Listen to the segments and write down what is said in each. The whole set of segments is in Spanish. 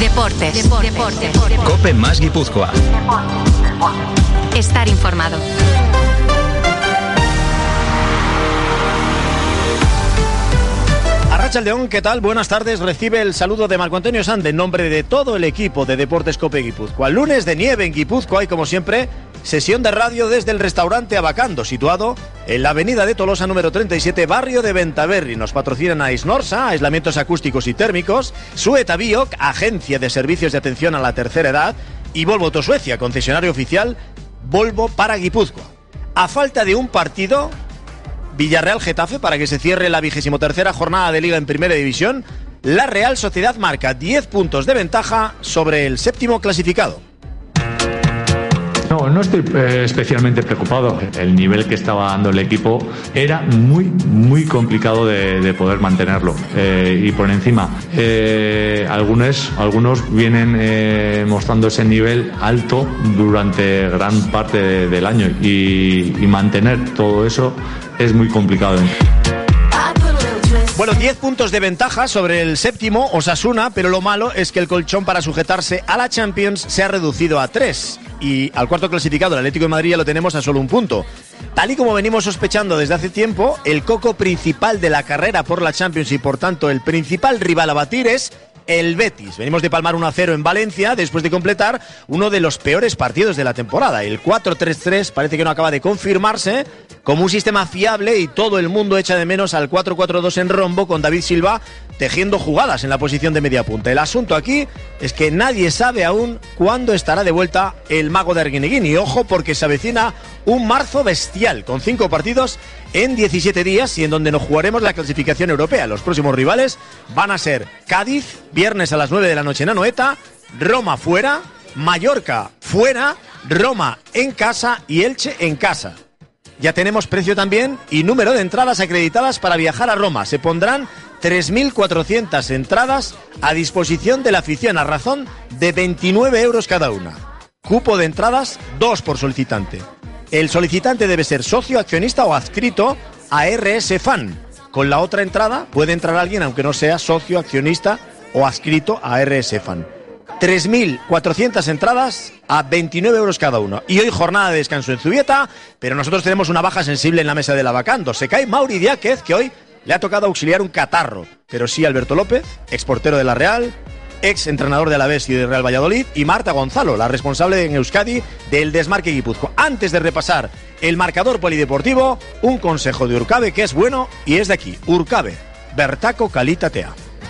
Deportes. Deportes. Cope más Guipúzcoa. Estar informado. León, ¿qué tal? Buenas tardes. Recibe el saludo de Marco Antonio Sand en nombre de todo el equipo de Deportes Cope Guipúzcoa. Lunes de nieve en Guipúzcoa y como siempre, sesión de radio desde el restaurante Abacando, situado en la avenida de Tolosa número 37, barrio de Ventaverri. Nos patrocinan a Isnorsa, aislamientos acústicos y térmicos, Sueta Bioc, agencia de servicios de atención a la tercera edad, y Volvo Tosuecia, concesionario oficial Volvo para Guipúzcoa. A falta de un partido, Villarreal Getafe para que se cierre la vigésimo tercera jornada de Liga en Primera División. La Real Sociedad marca 10 puntos de ventaja sobre el séptimo clasificado. No, no estoy eh, especialmente preocupado. El nivel que estaba dando el equipo era muy, muy complicado de, de poder mantenerlo. Eh, y por encima, eh, algunos, algunos vienen mostrando ese nivel alto durante gran parte de- del año y mantener todo eso es muy complicado. Bueno, 10 puntos de ventaja sobre el séptimo, Osasuna, pero lo malo es que el colchón para sujetarse a la Champions se ha reducido a 3. Y al cuarto clasificado, el Atlético de Madrid, ya lo tenemos a solo un punto. Tal y como venimos sospechando desde hace tiempo, el coco principal de la carrera por la Champions y por tanto el principal rival a batir es el Betis. Venimos de palmar 1-0 en Valencia después de completar uno de los peores partidos de la temporada. El 4-3-3 parece que no acaba de confirmarse como un sistema fiable y todo el mundo echa de menos al 4-4-2 en rombo con David Silva tejiendo jugadas en la posición de media punta. El asunto aquí es que nadie sabe aún cuándo estará de vuelta el mago de Arguineguín. Y ojo porque se avecina un marzo bestial con cinco partidos en 17 días y en donde nos jugaremos la clasificación europea. Los próximos rivales van a ser Cádiz, viernes a las 9 de la noche en Anoeta, Roma fuera, Mallorca fuera, Roma en casa y Elche en casa. Ya tenemos precio también y número de entradas acreditadas para viajar a Roma. Se pondrán 3.400 entradas a disposición de la afición a razón de 29 euros cada una. Cupo de entradas, dos por solicitante. El solicitante debe ser socio, accionista o adscrito a RS Fan. Con la otra entrada puede entrar alguien aunque no sea socio, accionista o adscrito a RS Fan. 3.400 entradas a 29 euros cada uno. Y hoy jornada de descanso en Zubieta, pero nosotros tenemos una baja sensible en la mesa de la vacando. Se cae Mauri Diáquez, que hoy le ha tocado auxiliar un catarro. Pero sí Alberto López, exportero de la Real, ex entrenador de Alavés y de Real Valladolid, y Marta Gonzalo, la responsable en Euskadi del desmarque Guipuzco. Antes de repasar el marcador polideportivo, un consejo de Urcabe que es bueno y es de aquí. Urcabe, Bertaco Calitatea.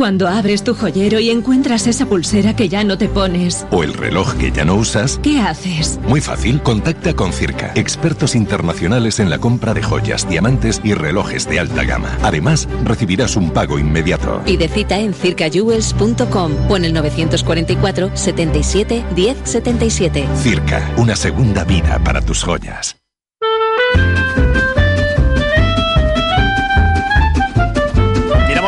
Cuando abres tu joyero y encuentras esa pulsera que ya no te pones, ¿O el reloj que ya no usas? ¿qué haces? Muy fácil, contacta con Circa, expertos internacionales en la compra de joyas, diamantes y relojes de alta gama. Además, recibirás un pago inmediato. Pide cita en circajewels.com o en el 944 77 10 77. Circa, una segunda vida para tus joyas.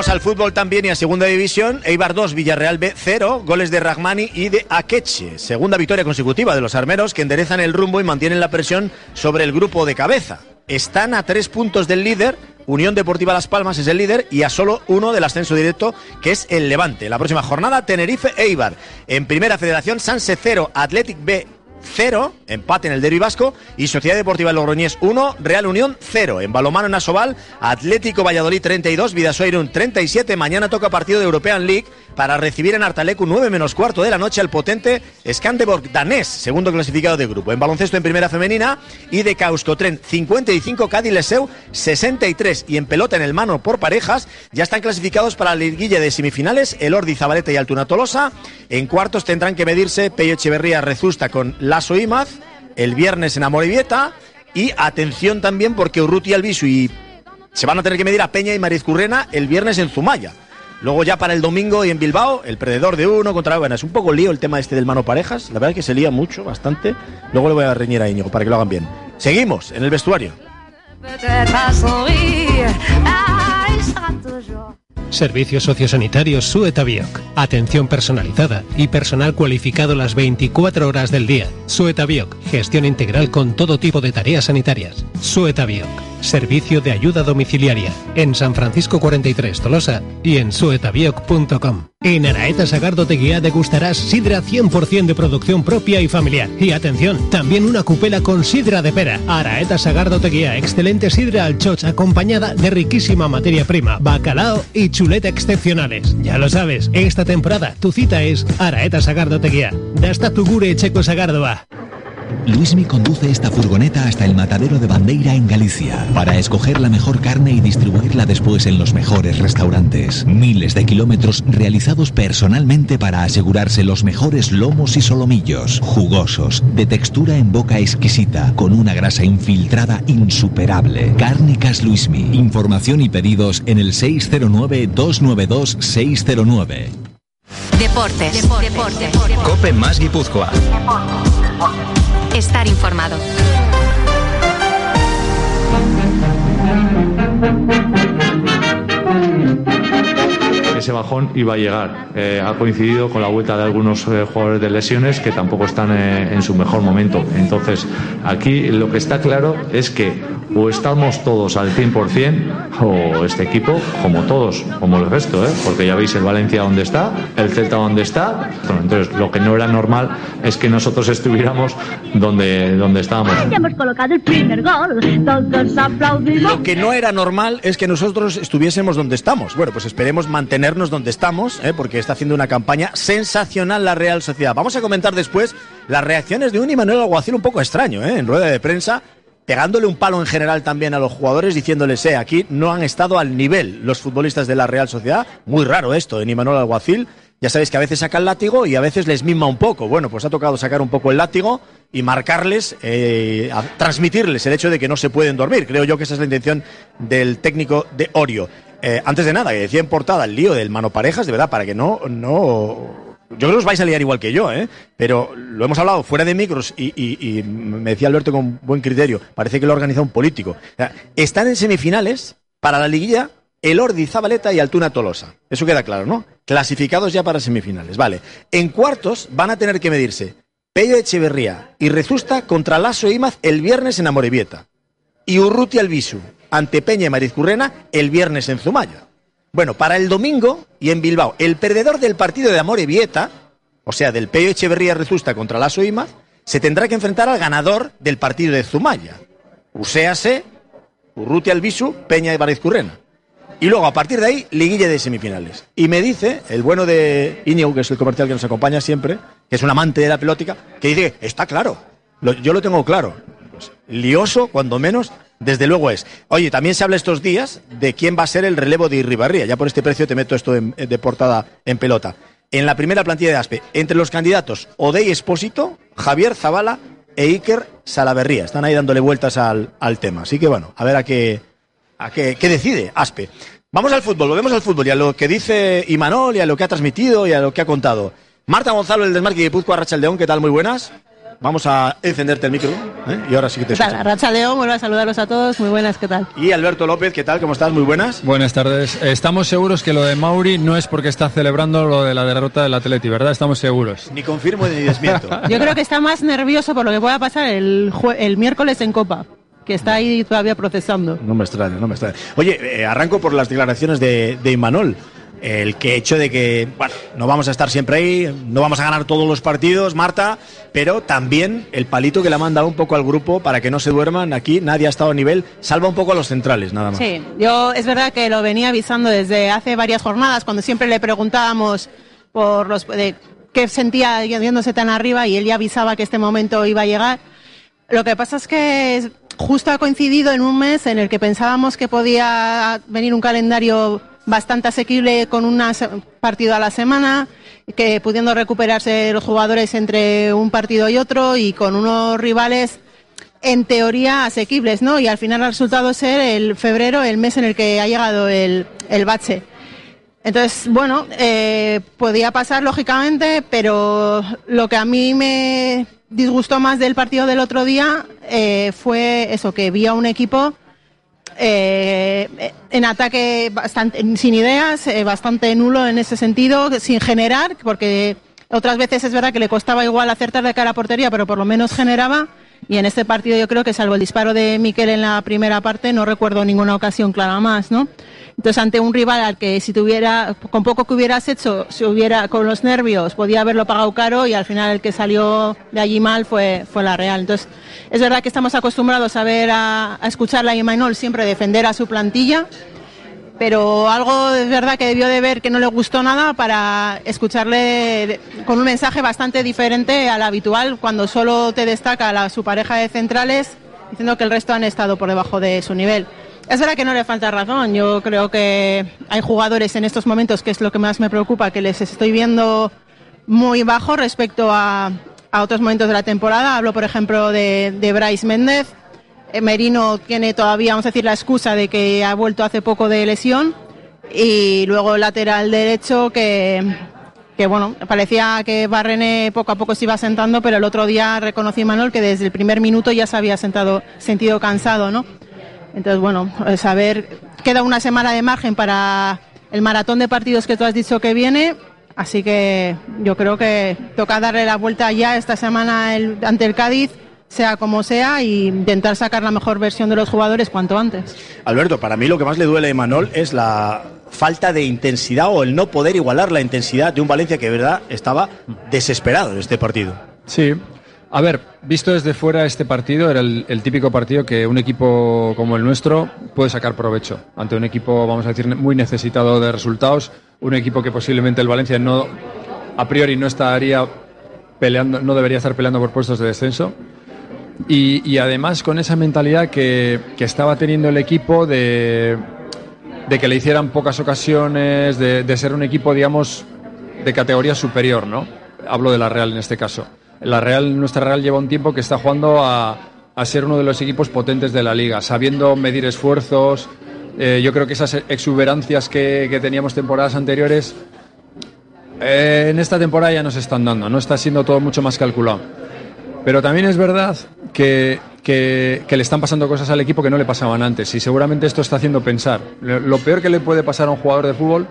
Miramos al fútbol también y a segunda división. Eibar 2, Villarreal B 0, goles de Ragmani y de Akeche. Segunda victoria consecutiva de los armeros que enderezan el rumbo y mantienen la presión sobre el grupo de cabeza. Están a tres puntos del líder. Unión Deportiva Las Palmas es el líder y a solo uno del ascenso directo, que es el Levante. La próxima jornada, Tenerife Eibar. En primera federación, Sanse 0, Athletic B 0, empate en el Derby Vasco, y Sociedad Deportiva Logroñés 1, Real Unión 0. En balomano en Asobal, Atlético Valladolid 32, Vidasoirun 37. Mañana toca partido de European League para recibir en Artalecu 9 menos cuarto de la noche al potente Skanderborg danés, segundo clasificado de grupo. En baloncesto en primera femenina y de Causkotren 55, Cádiz Leseu 63. Y en pelota en el mano por parejas ya están clasificados para la liguilla de semifinales el Ordi Zabaleta y Altuna Tolosa. En cuartos tendrán que medirse Pello Echeverría Rezusta con Lasso Imaz el viernes en Amorivieta. Y atención también porque Urruti Albisu y se van a tener que medir a Peña y Mariz Currena el viernes en Zumaya. Luego ya para el domingo y en Bilbao, el perdedor de uno contra... Bueno, es un poco lío el tema este del mano parejas. La verdad es que se lía mucho, bastante. Luego le voy a reñir a Íñigo para que lo hagan bien. Seguimos en el vestuario. Servicios sociosanitarios Suetabioc. Atención personalizada y personal cualificado las 24 horas del día. Suetabioc. Gestión integral con todo tipo de tareas sanitarias. Suetabioc. Servicio de ayuda domiciliaria. En San Francisco 43 Tolosa y en suetabioc.com. En Araeta Sagardo Teguía degustarás sidra 100% de producción propia y familiar. Y atención, también una cupela con sidra de pera. Araeta Sagardo Teguía, excelente sidra al choch acompañada de riquísima materia prima, bacalao y chuleta excepcionales. Ya lo sabes, esta temporada tu cita es Araeta Sagardo Teguía. Dasta tu gure checo Sagardoa. Luismi conduce esta furgoneta hasta el matadero de Bandeira en Galicia para escoger la mejor carne y distribuirla después en los mejores restaurantes. Miles de kilómetros realizados personalmente para asegurarse los mejores lomos y solomillos, jugosos, de textura en boca exquisita, con una grasa infiltrada insuperable. Cárnicas Luismi. Información y pedidos en el 609-292-609. Deportes. Deportes. Cope más Guipúzcoa. Estar informado. Ese bajón iba a llegar. Eh, ha coincidido con la vuelta de algunos eh, jugadores de lesiones que tampoco están eh, en su mejor momento. Entonces, aquí lo que está claro es que o estamos todos al 100% o este equipo, como todos, como el resto, porque ya veis el Valencia donde está, el Celta donde está. Bueno, entonces, lo que no era normal es que nosotros estuviéramos donde, donde estábamos. Ya hemos colocado el primer gol, todos aplaudimos. Lo que no era normal es que nosotros estuviésemos donde estamos. Bueno, pues esperemos donde estamos, ¿eh? porque está haciendo una campaña sensacional la Real Sociedad. Vamos a comentar después las reacciones de un Imanuel Alguacil un poco extraño, ¿eh? en rueda de prensa, pegándole un palo en general también a los jugadores, diciéndoles, eh, aquí no han estado al nivel los futbolistas de la Real Sociedad. Muy raro esto en Imanuel Alguacil. Ya sabéis que a veces saca el látigo y a veces les mima un poco. Bueno, pues ha tocado sacar un poco el látigo y marcarles, eh, transmitirles el hecho de que no se pueden dormir. Creo yo que esa es la intención del técnico de Orio. Eh, antes de nada, que decía en portada el lío del mano parejas, de verdad, para que no, no. Yo creo que os vais a liar igual que yo, ¿eh? Pero lo hemos hablado fuera de micros y, y- me decía Alberto con buen criterio. Parece que lo ha organizado un político. Están en semifinales para la liguilla el Ordi Zabaleta y Altuna Tolosa. Eso queda claro, ¿no? Clasificados ya para semifinales. Vale. En cuartos van a tener que medirse Pello Echeverría y Rezusta contra Lasso e Imaz el viernes en Amorebieta y Urruti Albisu ante Peña y Marizcurrena el viernes en Zumaya. Bueno, para el domingo y en Bilbao, el perdedor del partido de Amorebieta, o sea, del Pello Echeverría Rezusta contra Lasso Imaz, se tendrá que enfrentar al ganador del partido de Zumaya. Uséase, Urruti Albisu, Peña y Marizcurrena. Y luego, a partir de ahí, liguilla de semifinales. Y me dice, el bueno de Íñigo, que es el comercial que nos acompaña siempre, que es un amante de la pelótica, que dice, está claro, yo lo tengo claro. Pues, lioso, cuando menos, desde luego es. Oye, también se habla estos días de quién va a ser el relevo de Irribarría. Ya por este precio te meto esto en- de portada en pelota. En la primera plantilla de ASPE, entre los candidatos, Odey Espósito, Javier Zavala e Iker Salaverría. Están ahí dándole vueltas al, al tema. Así que bueno, a ver a qué, a qué, decide Aspe. Vamos al fútbol, volvemos al fútbol y a lo que dice Imanol y a lo que ha transmitido y a lo que ha contado. Marta Gonzalo, el desmarque de Guipúzcoa, Rachaldeón, ¿qué tal? Muy buenas. Vamos a encenderte el micro ¿eh? y ahora sí que te escucho. Racha León, vuelvo a saludarlos a todos. Muy buenas, ¿qué tal? Y Alberto López, ¿qué tal? ¿Cómo estás? Muy buenas. Buenas tardes. Estamos seguros que lo de Mauri no es porque está celebrando lo de la derrota del Atleti, ¿verdad? Estamos seguros. Ni confirmo ni desmiento. Yo creo que está más nervioso por lo que pueda pasar el, jue- el miércoles en Copa, que está ahí todavía procesando. No me extraña, no me extraña. Oye, eh, arranco por las declaraciones de, de Imanol. El que hecho de que, bueno, no vamos a estar siempre ahí, no vamos a ganar todos los partidos, Marta, pero también el palito que le ha mandado un poco al grupo para que no se duerman. Aquí nadie ha estado a nivel, salva un poco a los centrales, nada más. Sí, yo es verdad que lo venía avisando desde hace varias jornadas, cuando siempre le preguntábamos por los de qué sentía yéndose tan arriba y él ya avisaba que este momento iba a llegar. Lo que pasa es que justo ha coincidido en un mes en el que pensábamos que podía venir un calendario bastante asequible con un partido a la semana, que pudiendo recuperarse los jugadores entre un partido y otro y con unos rivales en teoría asequibles, ¿no? Y al final ha resultado ser el febrero el mes en el que ha llegado el, el bache. Entonces, bueno, eh, podía pasar lógicamente, pero lo que a mí me disgustó más del partido del otro día eh, fue eso, que vi a un equipo eh, en ataque bastante, sin ideas, eh, bastante nulo en ese sentido, sin generar, porque otras veces es verdad que le costaba igual acertar de cara a portería, pero por lo menos generaba. Y en este partido yo creo que salvo el disparo de Miquel en la primera parte, no recuerdo ninguna ocasión clara más, ¿no? Entonces ante un rival al que si tuviera, con poco que hubieras hecho, si hubiera con los nervios, podía haberlo pagado caro y al final el que salió de allí mal fue, fue la Real. Entonces es verdad que estamos acostumbrados a ver a, a escuchar a Imanol siempre defender a su plantilla, pero algo es verdad que debió de ver que no le gustó nada para escucharle con un mensaje bastante diferente al habitual cuando solo te destaca la, su pareja de centrales diciendo que el resto han estado por debajo de su nivel. Es verdad que no le falta razón. Yo creo que hay jugadores en estos momentos, que es lo que más me preocupa, que les estoy viendo muy bajo respecto a, a otros momentos de la temporada. Hablo, por ejemplo, de, de Bryce Méndez. Eh, Merino tiene todavía, vamos a decir, la excusa de que ha vuelto hace poco de lesión. Y luego lateral derecho que, que bueno, parecía que Barrene poco a poco se iba sentando, pero el otro día reconocí Manuel que desde el primer minuto ya se había sentado, sentido cansado, ¿no? Entonces, bueno, eh, saber, queda una semana de margen para el maratón de partidos que tú has dicho que viene, así que yo creo que toca darle la vuelta ya esta semana ante el Cádiz, sea como sea, y intentar sacar la mejor versión de los jugadores cuanto antes. Alberto, para mí lo que más le duele a Imanol es la falta de intensidad o el no poder igualar la intensidad de un Valencia que de verdad estaba desesperado en este partido. Sí. A ver, visto desde fuera este partido, era el, el típico partido que un equipo como el nuestro puede sacar provecho. Ante un equipo, vamos a decir, muy necesitado de resultados, un equipo que posiblemente el Valencia no, a priori no estaría peleando, no debería estar peleando por puestos de descenso. Y, además con esa mentalidad que, que estaba teniendo el equipo de, de que le hicieran pocas ocasiones, de, ser un equipo, digamos, de categoría superior, ¿no? Hablo de la Real en este caso. La Real, nuestra Real lleva un tiempo que está jugando a, a ser uno de los equipos potentes de la liga, sabiendo medir esfuerzos. Eh, yo creo que esas exuberancias que, que teníamos temporadas anteriores, eh, en esta temporada ya nos están dando, no está siendo todo mucho más calculado. Pero también es verdad que, que- que le están pasando cosas al equipo que no le pasaban antes y seguramente esto está haciendo pensar. Lo peor que le puede pasar a un jugador de fútbol,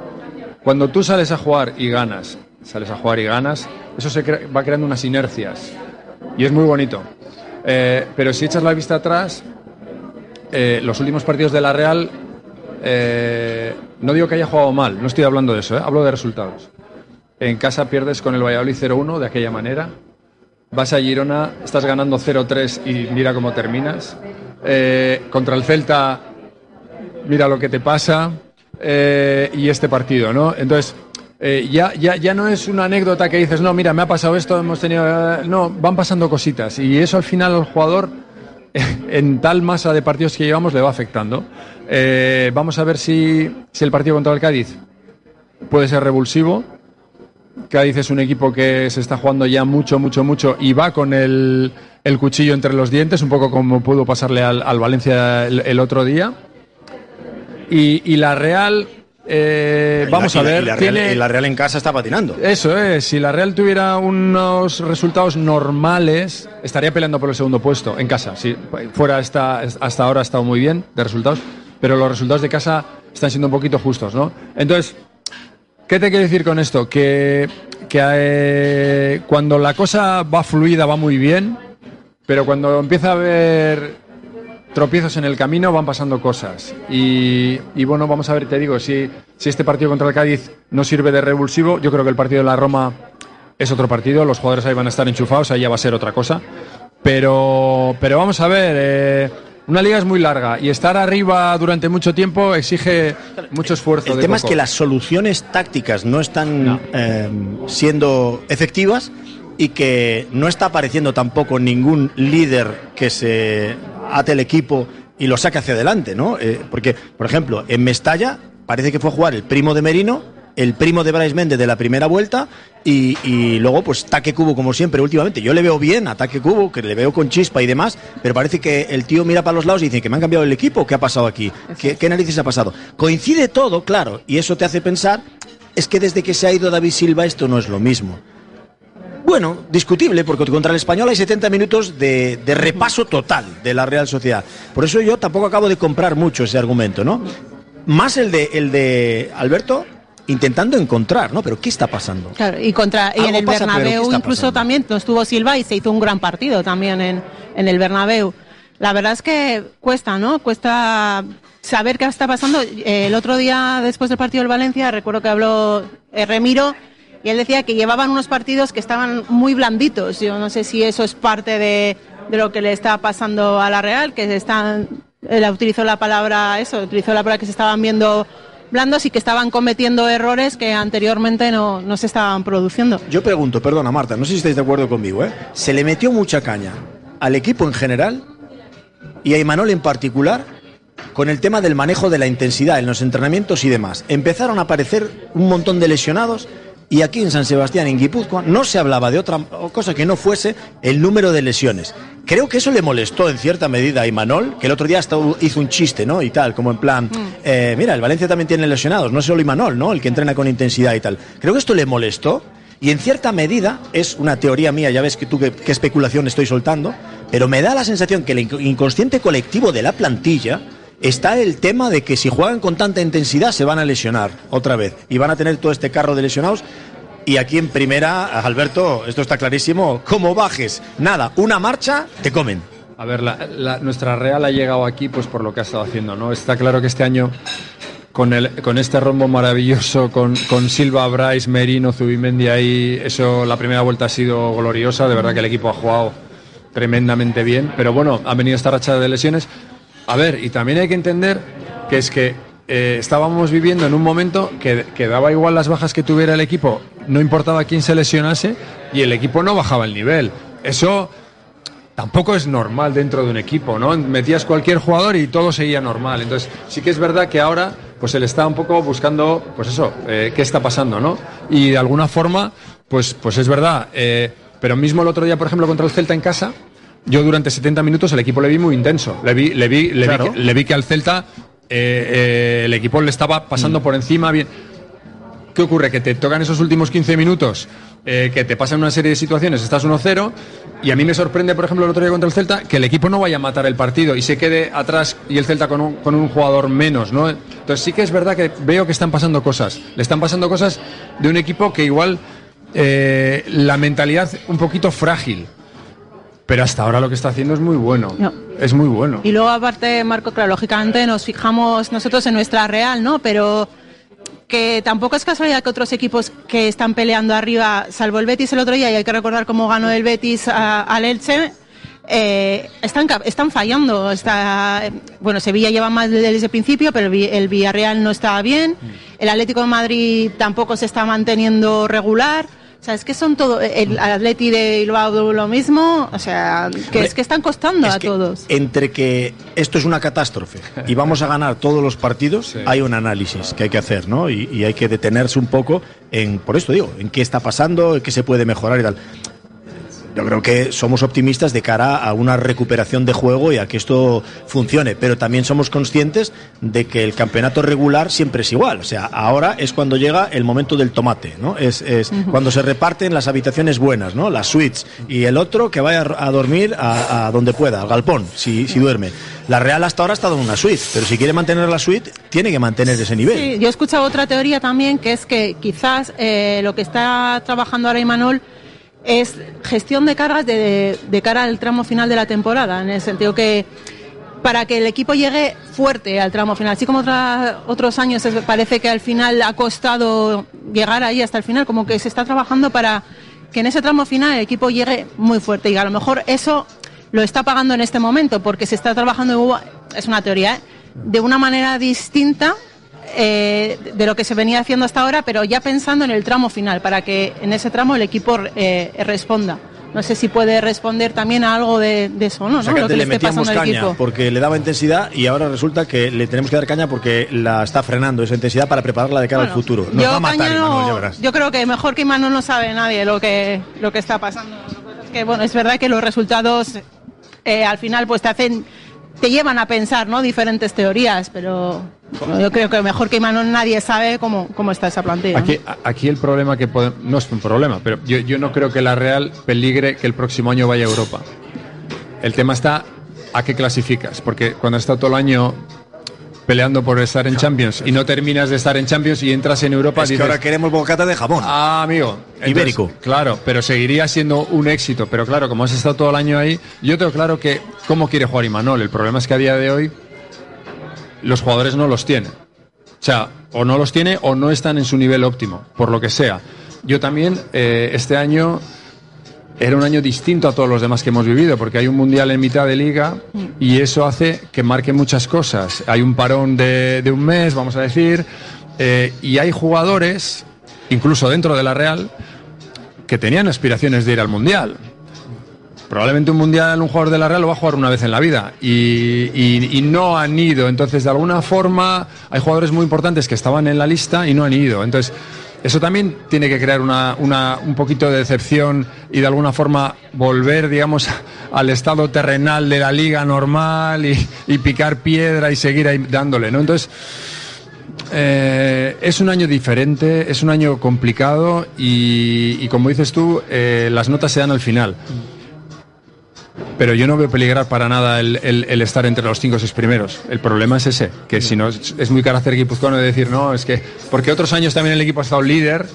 cuando tú sales a jugar y ganas, sales a jugar y ganas, eso se va creando unas inercias y es muy bonito. Eh, pero si echas la vista atrás, eh, los últimos partidos de la Real, eh, no digo que haya jugado mal, no estoy hablando de eso, eh, hablo de resultados. En casa pierdes con el Valladolid 0-1 de aquella manera. Vas a Girona, estás ganando 0-3 y mira cómo terminas. Eh, contra el Celta, mira lo que te pasa. Eh, y este partido, ¿no? Entonces, eh, ya, ya, ya no es una anécdota que dices, no, mira, me ha pasado esto, hemos tenido. eh", no, van pasando cositas. Y eso al final al jugador, en tal masa de partidos que llevamos, le va afectando. Vamos a ver si, si el partido contra el Cádiz puede ser revulsivo. Cádiz es un equipo que se está jugando ya mucho, mucho, mucho y va con el, el cuchillo entre los dientes, un poco como pudo pasarle al, al Valencia el, el otro día. Y, y la Real, eh, Y vamos la- a ver, y la, tiene- Real, y la Real en casa está patinando. eso es, si la Real tuviera unos resultados normales, estaría peleando por el segundo puesto en casa. Si fuera está, hasta ahora ha estado muy bien de resultados, pero los resultados de casa están siendo un poquito justos, ¿no? Entonces, ¿qué te quiero decir con esto? Que, que eh, cuando la cosa va fluida va muy bien, pero cuando empieza a haber tropiezos en el camino, van pasando cosas. Y, bueno, vamos a ver, te digo, si, si este partido contra el Cádiz no sirve de revulsivo, yo creo que el partido de la Roma es otro partido, los jugadores ahí van a estar enchufados, ahí ya va a ser otra cosa. Pero, pero vamos a ver, eh, una liga es muy larga y estar arriba durante mucho tiempo exige mucho esfuerzo. El de tema es que las soluciones tácticas no están eh, siendo efectivas y que no está apareciendo tampoco ningún líder que se ate el equipo y lo saque hacia adelante, ¿no? Eh, porque, por ejemplo, en Mestalla parece que fue a jugar el primo de Merino, el primo de Brais Méndez de la primera vuelta y, y luego pues Taque Cubo como siempre últimamente. Yo le veo bien a Taque Cubo, que le veo con chispa y demás, pero parece que el tío mira para los lados y dice que me han cambiado el equipo, ¿qué ha pasado aquí? ¿Qué, qué narices ha pasado? Coincide todo, claro, y eso te hace pensar, es que desde que se ha ido David Silva esto no es lo mismo. Bueno, discutible, porque contra el español hay 70 minutos de, de repaso total de la Real Sociedad. Por eso yo tampoco acabo de comprar mucho ese argumento, ¿no? Más el de, el de Alberto intentando encontrar, ¿no? Pero ¿qué está pasando? Claro, y contra y en el pasa, pero ¿qué Bernabéu está incluso pasando? también no estuvo Silva y se hizo un gran partido también en, en el Bernabéu. La verdad es que cuesta, ¿no? Cuesta saber qué está pasando. Eh, El otro día, después del partido del Valencia, recuerdo que habló eh, Remiro y él decía que llevaban unos partidos que estaban muy blanditos. Yo no sé si eso es parte de, de lo que le está pasando a la Real, que se están, él utilizó la palabra, eso, utilizó la palabra que se estaban viendo blandos y que estaban cometiendo errores que anteriormente no, no se estaban produciendo. Yo pregunto, perdona Marta, no sé si estáis de acuerdo conmigo, ¿eh? Se le metió mucha caña al equipo en general y a Imanol en particular con el tema del manejo de la intensidad en los entrenamientos y demás. Empezaron a aparecer un montón de lesionados y aquí en San Sebastián, en Guipúzcoa, no se hablaba de otra cosa que no fuese el número de lesiones. Creo que eso le molestó en cierta medida a Imanol, que el otro día hasta hizo un chiste, ¿no? Y tal, como en plan, eh, mira, el Valencia también tiene lesionados, no solo Imanol, ¿no? El que entrena con intensidad y tal. Creo que esto le molestó y en cierta medida, es una teoría mía, ya ves que tú qué, qué especulación estoy soltando, pero me da la sensación que el inc- inconsciente colectivo de la plantilla está el tema de que si juegan con tanta intensidad se van a lesionar otra vez y van a tener todo este carro de lesionados. Y aquí en primera, Alberto, esto está clarísimo, como bajes, nada, una marcha, te comen. A ver, la- nuestra Real ha llegado aquí pues por lo que ha estado haciendo, ¿no? Está claro que este año, con, el, con este rombo maravilloso, con, con Silva, Bryce, Merino, Zubimendi ahí, eso, la primera vuelta ha sido gloriosa, de verdad que el equipo ha jugado tremendamente bien, pero bueno, ha venido esta racha de lesiones. A ver, y también hay que entender que es que eh, estábamos viviendo en un momento que, que daba igual las bajas que tuviera el equipo, no importaba quién se lesionase y el equipo no bajaba el nivel. Eso tampoco es normal dentro de un equipo, ¿no? Metías cualquier jugador y todo seguía normal. Entonces, sí que es verdad que ahora, pues él está un poco buscando, pues eso, eh, qué está pasando, ¿no? Y de alguna forma, pues, pues es verdad. eh, pero mismo el otro día, por ejemplo, contra el Celta en casa, yo durante 70 minutos el equipo le vi muy intenso. Le vi, le vi, le Claro. vi, que, le vi que al Celta eh, eh, el equipo le estaba pasando por encima bien. ¿Qué ocurre? Que te tocan esos últimos 15 minutos, eh, que te pasan una serie de situaciones, estás 1-0, y a mí me sorprende, por ejemplo, el otro día contra el Celta, que el equipo no vaya a matar el partido y se quede atrás y el Celta con un, con un jugador menos, ¿no? Entonces sí que es verdad que veo que están pasando cosas. Le están pasando cosas de un equipo que igual la mentalidad un poquito frágil. Pero hasta ahora lo que está haciendo es muy bueno. No. Es muy bueno. Y luego, aparte, Marco, claro, lógicamente nos fijamos nosotros en nuestra Real, ¿no? Pero que tampoco es casualidad que otros equipos que están peleando arriba, salvo el Betis el otro día, y hay que recordar cómo ganó el Betis a- al Elche, eh, están, están fallando. Está, bueno, Sevilla lleva más desde el principio, pero el, Vi- el Villarreal no está bien. El Atlético de Madrid tampoco se está manteniendo regular. O sea, es que son todo. El Atleti de Bilbao lo mismo. O sea, que Hombre, es que están costando es a que todos. Entre que esto es una catástrofe y vamos a ganar todos los partidos, hay un análisis que hay que hacer, ¿no? Y, y hay que detenerse un poco en, por esto digo, en qué está pasando, en qué se puede mejorar y tal. Yo creo que somos optimistas de cara a una recuperación de juego y a que esto funcione, pero también somos conscientes de que el campeonato regular siempre es igual. O sea, ahora es cuando llega el momento del tomate, ¿no? Es, es cuando se reparten las habitaciones buenas, ¿no? Las suites. Y el otro que vaya a dormir a, a donde pueda, al galpón, si, si duerme. La Real hasta ahora ha estado en una suite, pero si quiere mantener la suite, tiene que mantener ese nivel. Sí, yo he escuchado otra teoría también, que es que quizás eh, lo que está trabajando ahora Imanol es gestión de cargas de, de cara al tramo final de la temporada, en el sentido que para que el equipo llegue fuerte al tramo final. Así como otros años parece que al final ha costado llegar ahí hasta el final, como que se está trabajando para que en ese tramo final el equipo llegue muy fuerte. Y a lo mejor eso lo está pagando en este momento, porque se está trabajando, es una teoría, ¿eh? de una manera distinta eh, de lo que se venía haciendo hasta ahora, pero ya pensando en el tramo final, para que en ese tramo el equipo eh, responda. No sé si puede responder también a algo de, de eso, ¿no? O sea, ¿no? que Lo que antes le metíamos caña equipo. porque le daba intensidad y ahora resulta que le tenemos que dar caña porque la está frenando esa intensidad para prepararla de cara Bueno, al futuro. Nos yo, va a matar, no- Imanol, ya verás. yo creo que mejor que Imanol no sabe nadie lo que, lo que está pasando. Que, bueno, es verdad que los resultados eh, al final pues te hacen, te llevan a pensar, ¿no? Diferentes teorías, pero bueno, yo creo que mejor que Imanol nadie sabe cómo, cómo está esa plantilla. ¿no? Aquí, a- aquí el problema que pode- no es un problema, pero yo, yo no creo que la Real peligre que el próximo año vaya a Europa. El tema está a qué clasificas, porque cuando has estado todo el año peleando por estar en Champions y no terminas de estar en Champions y entras en Europa, Es que ahora queremos bocata de jamón. Ah, amigo. Entonces, Ibérico. Claro, pero seguiría siendo un éxito. Pero claro, como has estado todo el año ahí, yo tengo claro que cómo quiere jugar Imanol. El problema es que a día de hoy los jugadores no los tienen. O sea, o no los tiene o no están en su nivel óptimo, por lo que sea. Yo también, eh, este año era un año distinto a todos los demás que hemos vivido, porque hay un mundial en mitad de liga y eso hace que marque muchas cosas. Hay un parón de, de un mes, vamos a decir, eh, y hay jugadores, incluso dentro de la Real, que tenían aspiraciones de ir al mundial. Probablemente un mundial, un jugador de la Real lo va a jugar una vez en la vida y, no han ido. Entonces, de alguna forma, hay jugadores muy importantes que estaban en la lista y no han ido. Entonces, eso también tiene que crear una, un poquito de decepción y de alguna forma volver, digamos, al estado terrenal de la liga normal y, picar piedra y seguir ahí dándole, ¿no? Entonces, eh, es un año diferente, es un año complicado y, y como dices tú, eh, las notas se dan al final. Pero yo no veo peligrar para nada el, estar entre los cinco o seis primeros. El problema es ese, que si no es, es muy carácter guipuzcoano de decir, no, es que, porque otros años también el equipo ha estado líder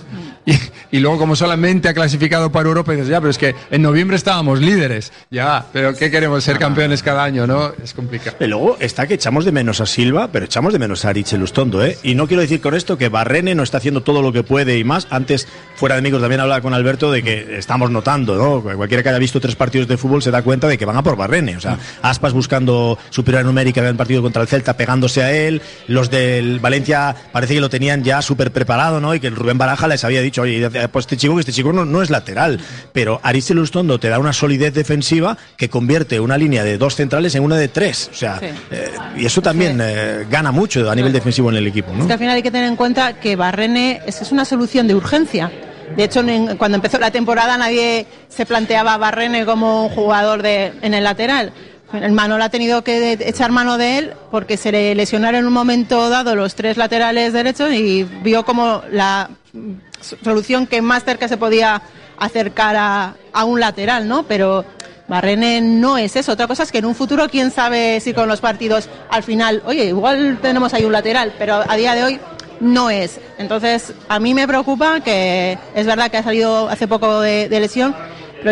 y luego como solamente ha clasificado para Europa, dices, ya, pero es que en noviembre estábamos líderes, ya, pero ¿qué queremos? Ser campeones cada año, ¿no? Es complicado. Y luego está que echamos de menos a Silva, pero echamos de menos a Ariche Lustondo, ¿eh? Y no quiero decir con esto que Barrene no está haciendo todo lo que puede y más. Antes, fuera de amigos, también hablaba con Alberto de que estamos notando, ¿no? Cualquiera que haya visto tres partidos de fútbol se da cuenta de que van a por Barrene. O sea, Aspas buscando superioridad numérica en el partido contra el Celta, pegándose a él. Los del Valencia parece que lo tenían ya súper preparado, ¿no? Y que el Rubén Baraja les había dicho, oye, pues este chico, que este chico no, no es lateral. Pero Ariche Lustondo te da una solidez defensiva que convierte una línea de dos centrales en una de tres. O sea, Sí. eh, y eso también eh, gana mucho a nivel defensivo en el equipo, ¿no? Es que al final hay que tener en cuenta que Barrene es, es una solución de urgencia. De hecho, cuando empezó la temporada nadie se planteaba a Barrene como un jugador de, en el lateral. El Manol ha tenido que echar mano de él porque se le lesionaron en un momento dado los tres laterales derechos y vio como la solución que más cerca se podía acercar a, un lateral, ¿no? Pero Barrene no es eso. Otra cosa es que en un futuro, quién sabe si con los partidos al final, oye, igual tenemos ahí un lateral, pero a día de hoy no es. Entonces, a mí me preocupa que es verdad que ha salido hace poco de lesión,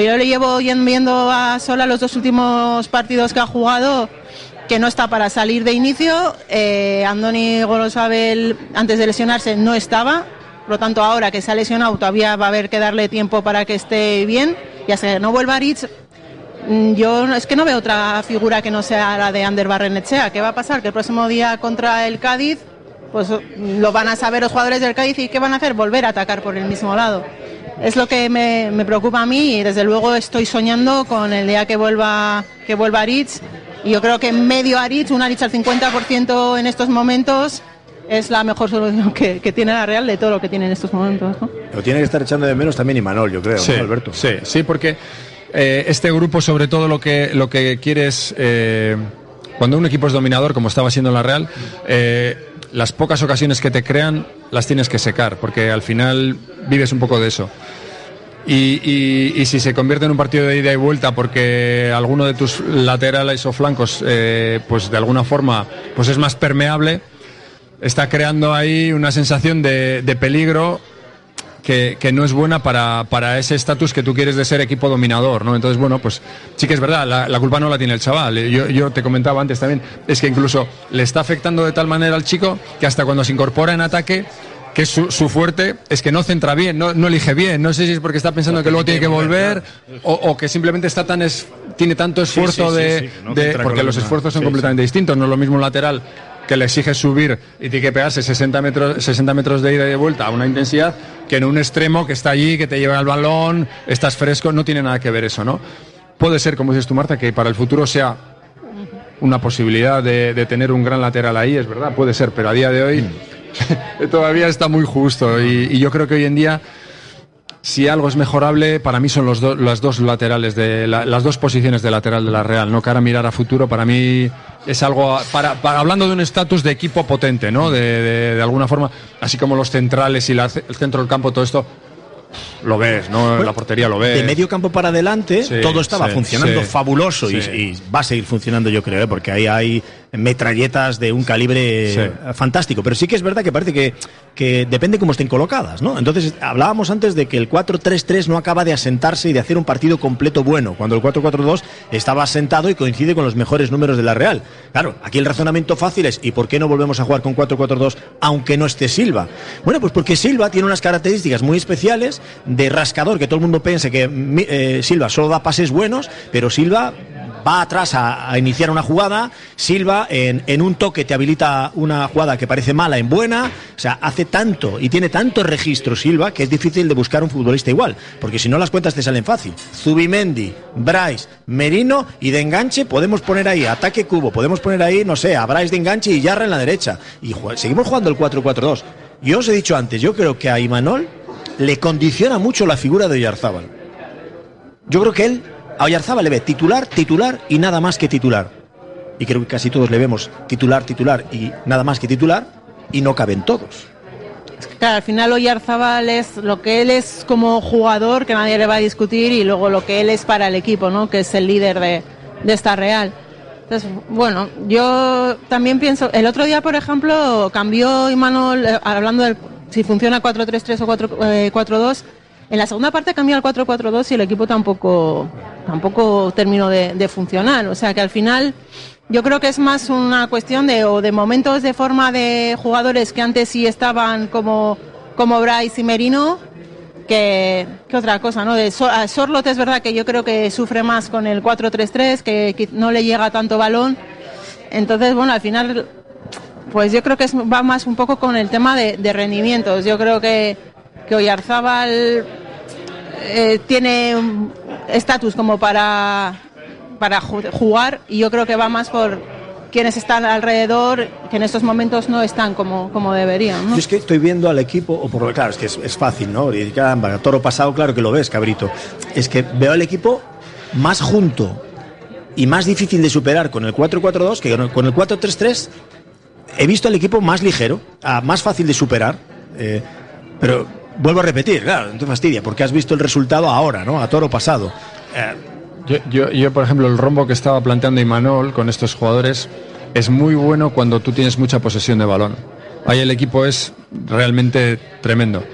yo le llevo viendo a Sola los dos últimos partidos que ha jugado que no está para salir de inicio. Eh, Andoni Golosabel, antes de lesionarse, no estaba. Por lo tanto, ahora que se ha lesionado, todavía va a haber que darle tiempo para que esté bien. Y hasta que no vuelva Aritz, mm, yo es que no veo otra figura que no sea la de Ander Barrenechea. ¿Qué va a pasar? Que el próximo día contra el Cádiz, pues mm, lo van a saber los jugadores del Cádiz y ¿qué van a hacer? Volver a atacar por el mismo lado. Es lo que me, me preocupa a mí y desde luego estoy soñando con el día que vuelva, que vuelva Aritz. Y yo creo que medio Aritz, un Aritz al 50% en estos momentos, es la mejor solución que, que tiene la Real de todo lo que tiene en estos momentos. ¿no? Lo tiene que estar echando de menos también Imanol, yo creo, Sí, ¿no, Alberto? Sí, sí, porque eh, este grupo sobre todo lo que, lo que quiere es, eh, cuando un equipo es dominador, como estaba siendo la Real, eh, las pocas ocasiones que te crean las tienes que secar, porque al final vives un poco de eso. Y, y- si se convierte en un partido de ida y vuelta porque alguno de tus laterales o flancos, eh, pues de alguna forma, pues es más permeable, está creando ahí una sensación de, de peligro que, que no es buena para, para ese estatus que tú quieres de ser equipo dominador, ¿no? Entonces, bueno, pues sí que es verdad, la, la culpa no la tiene el chaval. Yo, yo te comentaba antes también, es que incluso le está afectando de tal manera al chico que hasta cuando se incorpora en ataque que su, su fuerte es que no centra bien, no, no elige bien. No sé si es porque está pensando que luego tiene que volver o, o que simplemente está tan es- tiene tanto esfuerzo sí, sí, de, sí, no de- porque los esfuerzos son completamente distintos. No es lo mismo un lateral que le exige subir y tiene que pegarse 60 metros, 60 metros de ida y de vuelta a una intensidad que en un extremo que está allí, que te lleva el balón, estás fresco, no tiene nada que ver eso, ¿no? Puede ser, como dices tú, Marta, que para el futuro sea una posibilidad de, de tener un gran lateral ahí, es verdad, puede ser, pero a día de hoy todavía está muy justo y, y yo creo que hoy en día si algo es mejorable, para mí son los do- las dos laterales, de la- las dos posiciones de lateral de la Real. No cara a mirar a futuro, para mí es algo, para, para- hablando de un estatus de equipo potente, ¿no? De, de- de alguna forma, así como los centrales y la- el centro del campo, todo esto, lo ves, ¿no? la portería lo ves. De medio campo para adelante, Sí, todo estaba sí, funcionando sí. fabuloso. Y, va a seguir funcionando, yo creo, ¿eh? porque ahí hay metralletas de un calibre Sí. fantástico. Pero sí que es verdad que parece que, que depende cómo estén colocadas, ¿no? Entonces, hablábamos antes de que el 4-3-3 no acaba de asentarse y de hacer un partido completo bueno, cuando el 4-4-2 estaba asentado y coincide con los mejores números de la Real. Claro, aquí el razonamiento fácil es, ¿y por qué no volvemos a jugar con 4-4-2 aunque no esté Silva? Bueno, pues porque Silva tiene unas características muy especiales de rascador, que todo el mundo piensa que mi- eh, Silva solo da pases buenos, pero Silva va atrás a, iniciar una jugada, Silva en, un toque te habilita una jugada que parece mala en buena, o sea, hace tanto y tiene tanto registro Silva que es difícil de buscar un futbolista igual, porque si no las cuentas te salen fácil. Zubimendi, Bryce, Merino y de enganche podemos poner ahí ataque cubo, podemos poner ahí, no sé, a Bryce de enganche y Yarra en la derecha. Y seguimos jugando el 4-4-2. Yo os he dicho antes, yo creo que a Imanol le condiciona mucho la figura de Oyarzábal. Yo creo que él a Oyarzábal le ve titular, titular y nada más que titular. Y creo que casi todos le vemos titular, titular y nada más que titular y no caben todos. Claro, al final Oyarzábal es lo que él es como jugador, que nadie le va a discutir, y luego lo que él es para el equipo, ¿no? Que es el líder de, de esta Real. Entonces, bueno, yo también pienso, el otro día, por ejemplo, cambió Imanol, eh, hablando de si funciona 4-3-3 o 4, eh, 4-2, en la segunda parte cambió al 4-4-2 y el equipo tampoco, tampoco terminó de, funcionar. O sea que al final yo creo que es más una cuestión de, o de momentos de forma de jugadores que antes sí estaban como, como Bryce y Merino, que, que otra cosa, ¿no? De So- a Sorlot es verdad que yo creo que sufre más con el 4-3-3, que, no le llega tanto balón. Entonces, bueno, al final, pues yo creo que va más un poco con el tema de, de rendimientos. Yo creo que, que Oyarzábal eh, tiene estatus como para, para ju- jugar y yo creo que va más por quienes están alrededor, que en estos momentos no están como, como deberían. ¿no? Yo es que estoy viendo al equipo, o por claro, es que es, es fácil, ¿no? Y caramba, toro pasado, claro que lo ves, cabrito. Es que veo al equipo más junto y más difícil de superar con el 4-4-2 que con el- con el 4-3-3. He visto al equipo más ligero, más fácil de superar. eh, pero vuelvo a repetir, claro, no te fastidia, porque has visto el resultado ahora, ¿no? A toro pasado. Eh, Yo, yo, yo, por ejemplo, el rombo que estaba planteando Imanol con estos jugadores es muy bueno cuando tú tienes mucha posesión de balón. Ahí el equipo es realmente tremendo.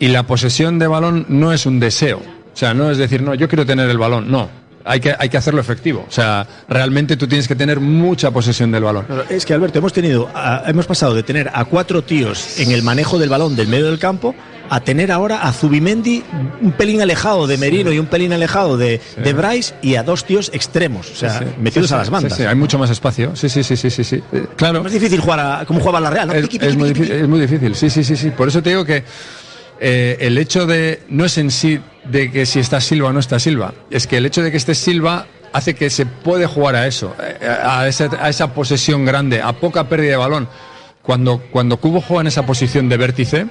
Y la posesión de balón no es un deseo. O sea, no es decir, no, yo quiero tener el balón. No. Hay que, hay que hacerlo efectivo. O sea, realmente tú tienes que tener mucha posesión del balón. Es que Alberto, hemos tenido, a- hemos pasado de tener a cuatro tíos en el manejo del balón del medio del campo a tener ahora a Zubimendi un pelín alejado de Merino y un pelín alejado de, de Bryce y a dos tíos extremos, o sea, Sí, metidos a las bandas. sí, sí, hay mucho más espacio. Sí, sí, sí, sí, sí. sí. Eh, Claro. Es más difícil jugar a, como jugaba la Real, ¿no? Es, Piqui, es piqui, muy piqui, difícil, es muy difícil, sí, sí, sí, sí. Por eso te digo que eh, el hecho de, no es en sí de que si está Silva o no está Silva, es que el hecho de que esté Silva hace que se puede jugar a eso, eh, a esa, a esa posesión grande, a poca pérdida de balón. Cuando, cuando Cubo juega en esa posición de vértice,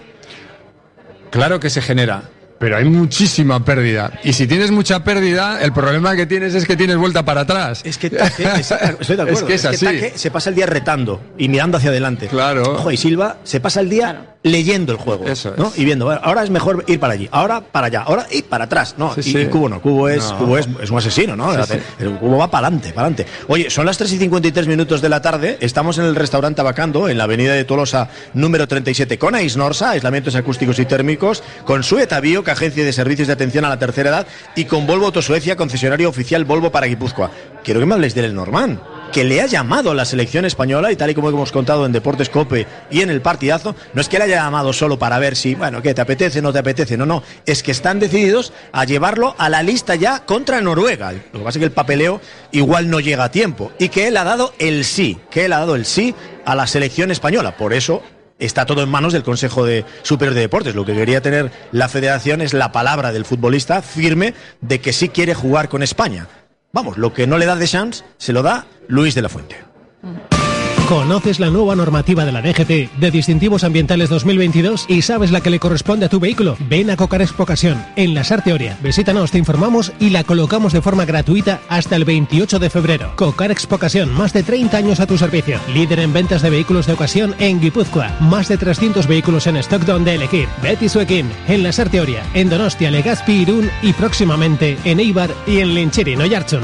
claro que se genera pero hay muchísima pérdida. Y si tienes mucha pérdida, el problema que tienes es que tienes vuelta para atrás. Es que Taque, es- estoy de acuerdo. Es que es así. Taque se pasa el día retando y mirando hacia adelante. Claro. Ojo, y Silva se pasa el día leyendo el juego. Eso ¿no? es. Y viendo, bueno, ahora es mejor ir para allí, ahora para allá, ahora ir para atrás. No, Sí, y, sí. y Cubo no, Cubo es, No. Cubo es, es un asesino, ¿no? Sí, sí. El Cubo va para adelante, para adelante. Oye, son las 3 y 53 minutos de la tarde, estamos en el restaurante Abacando, en la avenida de Tolosa número 37, con Aisnorsa, aislamientos acústicos y térmicos, con Sueta Bio, agencia de servicios de atención a la tercera edad, y con Volvo Autosuecia, concesionario oficial Volvo para Guipúzcoa. Quiero que me habléis del Norman que le ha llamado a la selección española y tal y como hemos contado en Deportes Cope y en el partidazo, no es que le haya llamado solo para ver si, bueno, que te apetece, no te apetece, no, no, es que están decididos a llevarlo a la lista ya contra Noruega. Lo que pasa es que el papeleo igual no llega a tiempo y que él ha dado el sí, que él ha dado el sí a la selección española. Por eso está todo en manos del Consejo de Superior de Deportes. Lo que quería tener la federación es la palabra del futbolista firme de que sí quiere jugar con España. Vamos, lo que no le da de chance se lo da Luis de la Fuente. ¿Conoces la nueva normativa de la DGT de distintivos ambientales 2022 y sabes la que le corresponde a tu vehículo? Ven a Cocar Expo Ocasión en la Sarteoria. Visítanos, te informamos y la colocamos de forma gratuita hasta el 28 de febrero. Cocar Expo Ocasión, más de 30 años a tu servicio. Líder en ventas de vehículos de ocasión en Guipúzcoa. Más de 300 vehículos en stock donde elegir. Betty Suekin en la Sarteoria, en Donostia, Legazpi, Irún y próximamente en Eibar y en Lincheri, Noyarchun.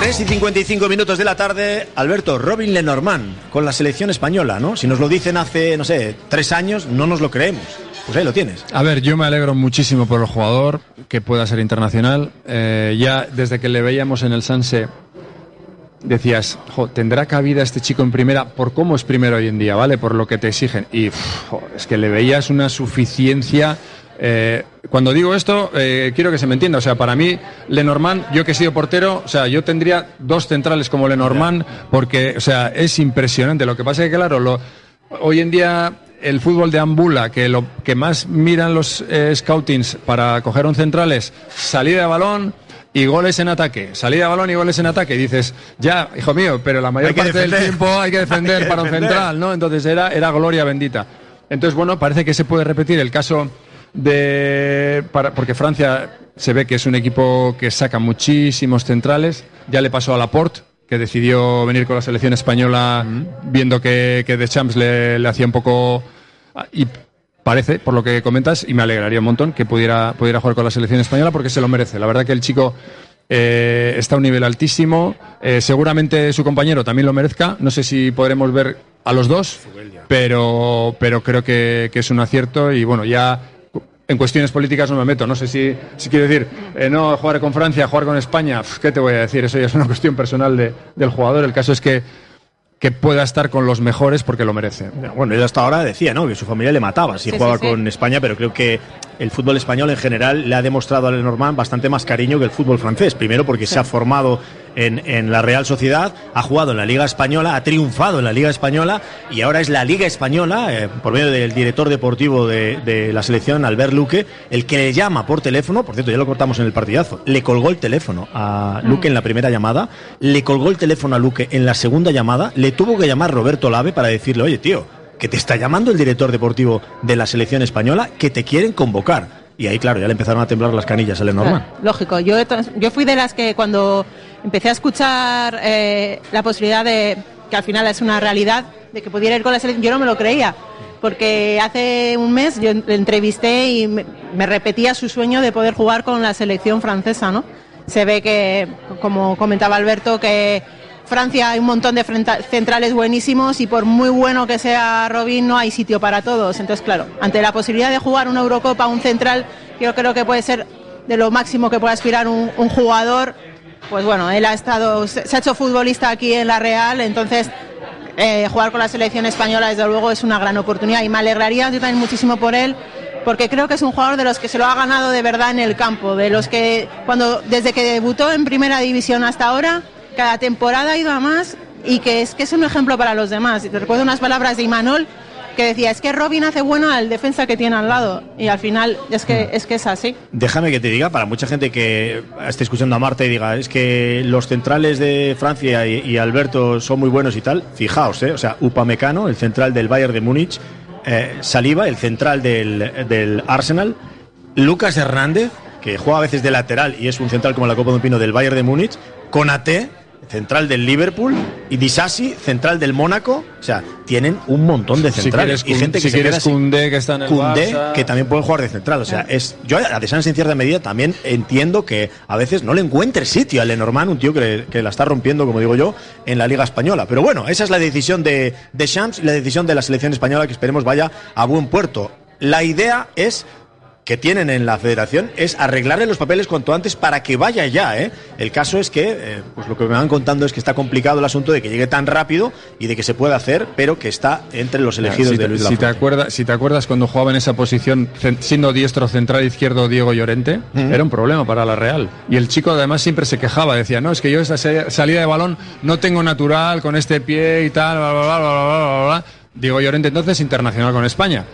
Tres y 55 minutos de la tarde, Alberto, Robin Lenormand con la selección española, ¿no? Si nos lo dicen hace, no sé, tres años, no nos lo creemos. Pues ahí lo tienes. A ver, yo me alegro muchísimo por el jugador que pueda ser internacional. Eh, ya desde que le veíamos en el Sanse decías, jo, ¿tendrá cabida este chico en primera por cómo es primero hoy en día, ¿vale? Por lo que te exigen. Y jo, es que le veías una suficiencia. Eh, cuando digo esto, eh, quiero que se me entienda. O sea, para mí, Lenormand, yo que he sido portero, o sea, yo tendría dos centrales como Lenormand, porque, o sea, es impresionante. Lo que pasa es que, claro, lo, hoy en día el fútbol de Ambula, que lo que más miran los eh, scoutings para coger un central es salida de balón y goles en ataque. Salida de balón y goles en ataque. Y dices, ya, hijo mío, pero la mayor parte del tiempo hay que defender Hay que para un central, ¿no? Entonces era, era gloria bendita. Entonces, bueno, parece que se puede repetir el caso de. para- porque Francia se ve que es un equipo que saca muchísimos centrales. Ya le pasó a Laporte, que decidió venir con la selección española viendo que, que Deschamps le, le hacía un poco. ah, Y parece, por lo que comentas, y me alegraría un montón que pudiera, pudiera jugar con la selección española porque se lo merece. La verdad que el chico eh, está a un nivel altísimo. Eh, seguramente su compañero también lo merezca. No sé si podremos ver a los dos, pero, pero creo que, que es un acierto y bueno, ya en cuestiones políticas no me meto. No sé si, si quiero decir, eh, no, jugar con Francia, jugar con España, pf, ¿qué te voy a decir? Eso ya es una cuestión personal de- del jugador. El caso es que, que pueda estar con los mejores porque lo merece. Bueno, él hasta ahora decía, ¿no? Que su familia le mataba si Sí, jugaba sí, sí. con España, pero creo que el fútbol español en general le ha demostrado a Lenormand bastante más cariño que el fútbol francés. Primero porque se ha formado en, en la Real Sociedad, ha jugado en la Liga Española, ha triunfado en la Liga Española y ahora es la Liga Española, eh, por medio del director deportivo de, de la selección, Albert Luque, el que le llama por teléfono, por cierto, ya lo cortamos en el partidazo, le colgó el teléfono a Luque en la primera llamada, le colgó el teléfono a Luque en la segunda llamada, le tuvo que llamar Roberto Lave para decirle, oye, tío, que te está llamando el director deportivo de la selección española, que te quieren convocar. Y ahí, claro, ya le empezaron a temblar las canillas a Lenormand. Lógico. Yo, yo fui de las que cuando empecé a escuchar eh, la posibilidad de, que al final es una realidad, de que pudiera ir con la selección, yo no me lo creía. Porque hace un mes yo le entrevisté y me, me repetía su sueño de poder jugar con la selección francesa, ¿no? Se ve que, como comentaba Alberto, que Francia hay un montón de centrales buenísimos y por muy bueno que sea Robin no hay sitio para todos. Entonces, claro, ante la posibilidad de jugar una Eurocopa, un central, yo creo que puede ser de lo máximo que puede aspirar un, jugador. Pues bueno, él ha estado, se ha hecho futbolista aquí en la Real, entonces eh, jugar con la selección española, desde luego, es una gran oportunidad y me alegraría yo también muchísimo por él. Porque creo que es un jugador de los que se lo ha ganado de verdad en el campo, de los que cuando desde que debutó en primera división hasta ahora, cada temporada ha ido a más y que es que es un ejemplo para los demás. Y te recuerdo unas palabras de Imanol que decía, es que Robin hace bueno al defensa que tiene al lado. Y al final es que es, que es así. Déjame que te diga, para mucha gente que esté escuchando a Marta y diga, es que los centrales de Francia y, y Alberto son muy buenos y tal, fijaos, ¿eh? o sea, Upamecano, el central del Bayern de Múnich, eh, Saliba, el central del, del Arsenal, Lucas Hernández, que juega a veces de lateral y es un central como la Copa de un Pino del Bayern de Múnich, Conate, central del Liverpool, y Disasi, central del Mónaco. O sea, tienen un montón de Si centrales. quieres y gente que si se quieres. Koundé, que está en el Koundé, Barça. que también puede jugar de central. O sea, es yo a De Sans en cierta medida también entiendo que a veces no le encuentre sitio a Lenormand, un tío que, que la está rompiendo, como digo yo, en la Liga Española. Pero bueno, esa es la decisión de, de Champs y la decisión de la selección española que esperemos vaya a buen puerto. La idea es que tienen en la federación es arreglarle los papeles cuanto antes para que vaya ya. ¿eh? El caso es que, eh, pues lo que me van contando es que está complicado el asunto de que llegue tan rápido y de que se pueda hacer, pero que está entre los elegidos si, de te, Luis la si te acuerdas, si te acuerdas cuando jugaba en esa posición, siendo diestro central izquierdo Diego Llorente, era un problema para la Real. Y el chico además siempre se quejaba, decía, no, es que yo esa se- salida de balón no tengo natural con este pie y tal, bla, bla, bla, bla, bla, bla, bla. Diego Llorente entonces internacional con España.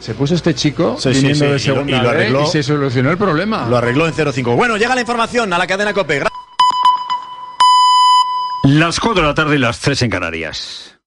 Se puso este chico Sí, sí, viniendo sí, de y lo- segunda y lo arregló. y se solucionó el problema. Lo arregló en 0-5. Bueno, llega la información a la cadena COPE. Las 4 de la tarde y las 3 en Canarias.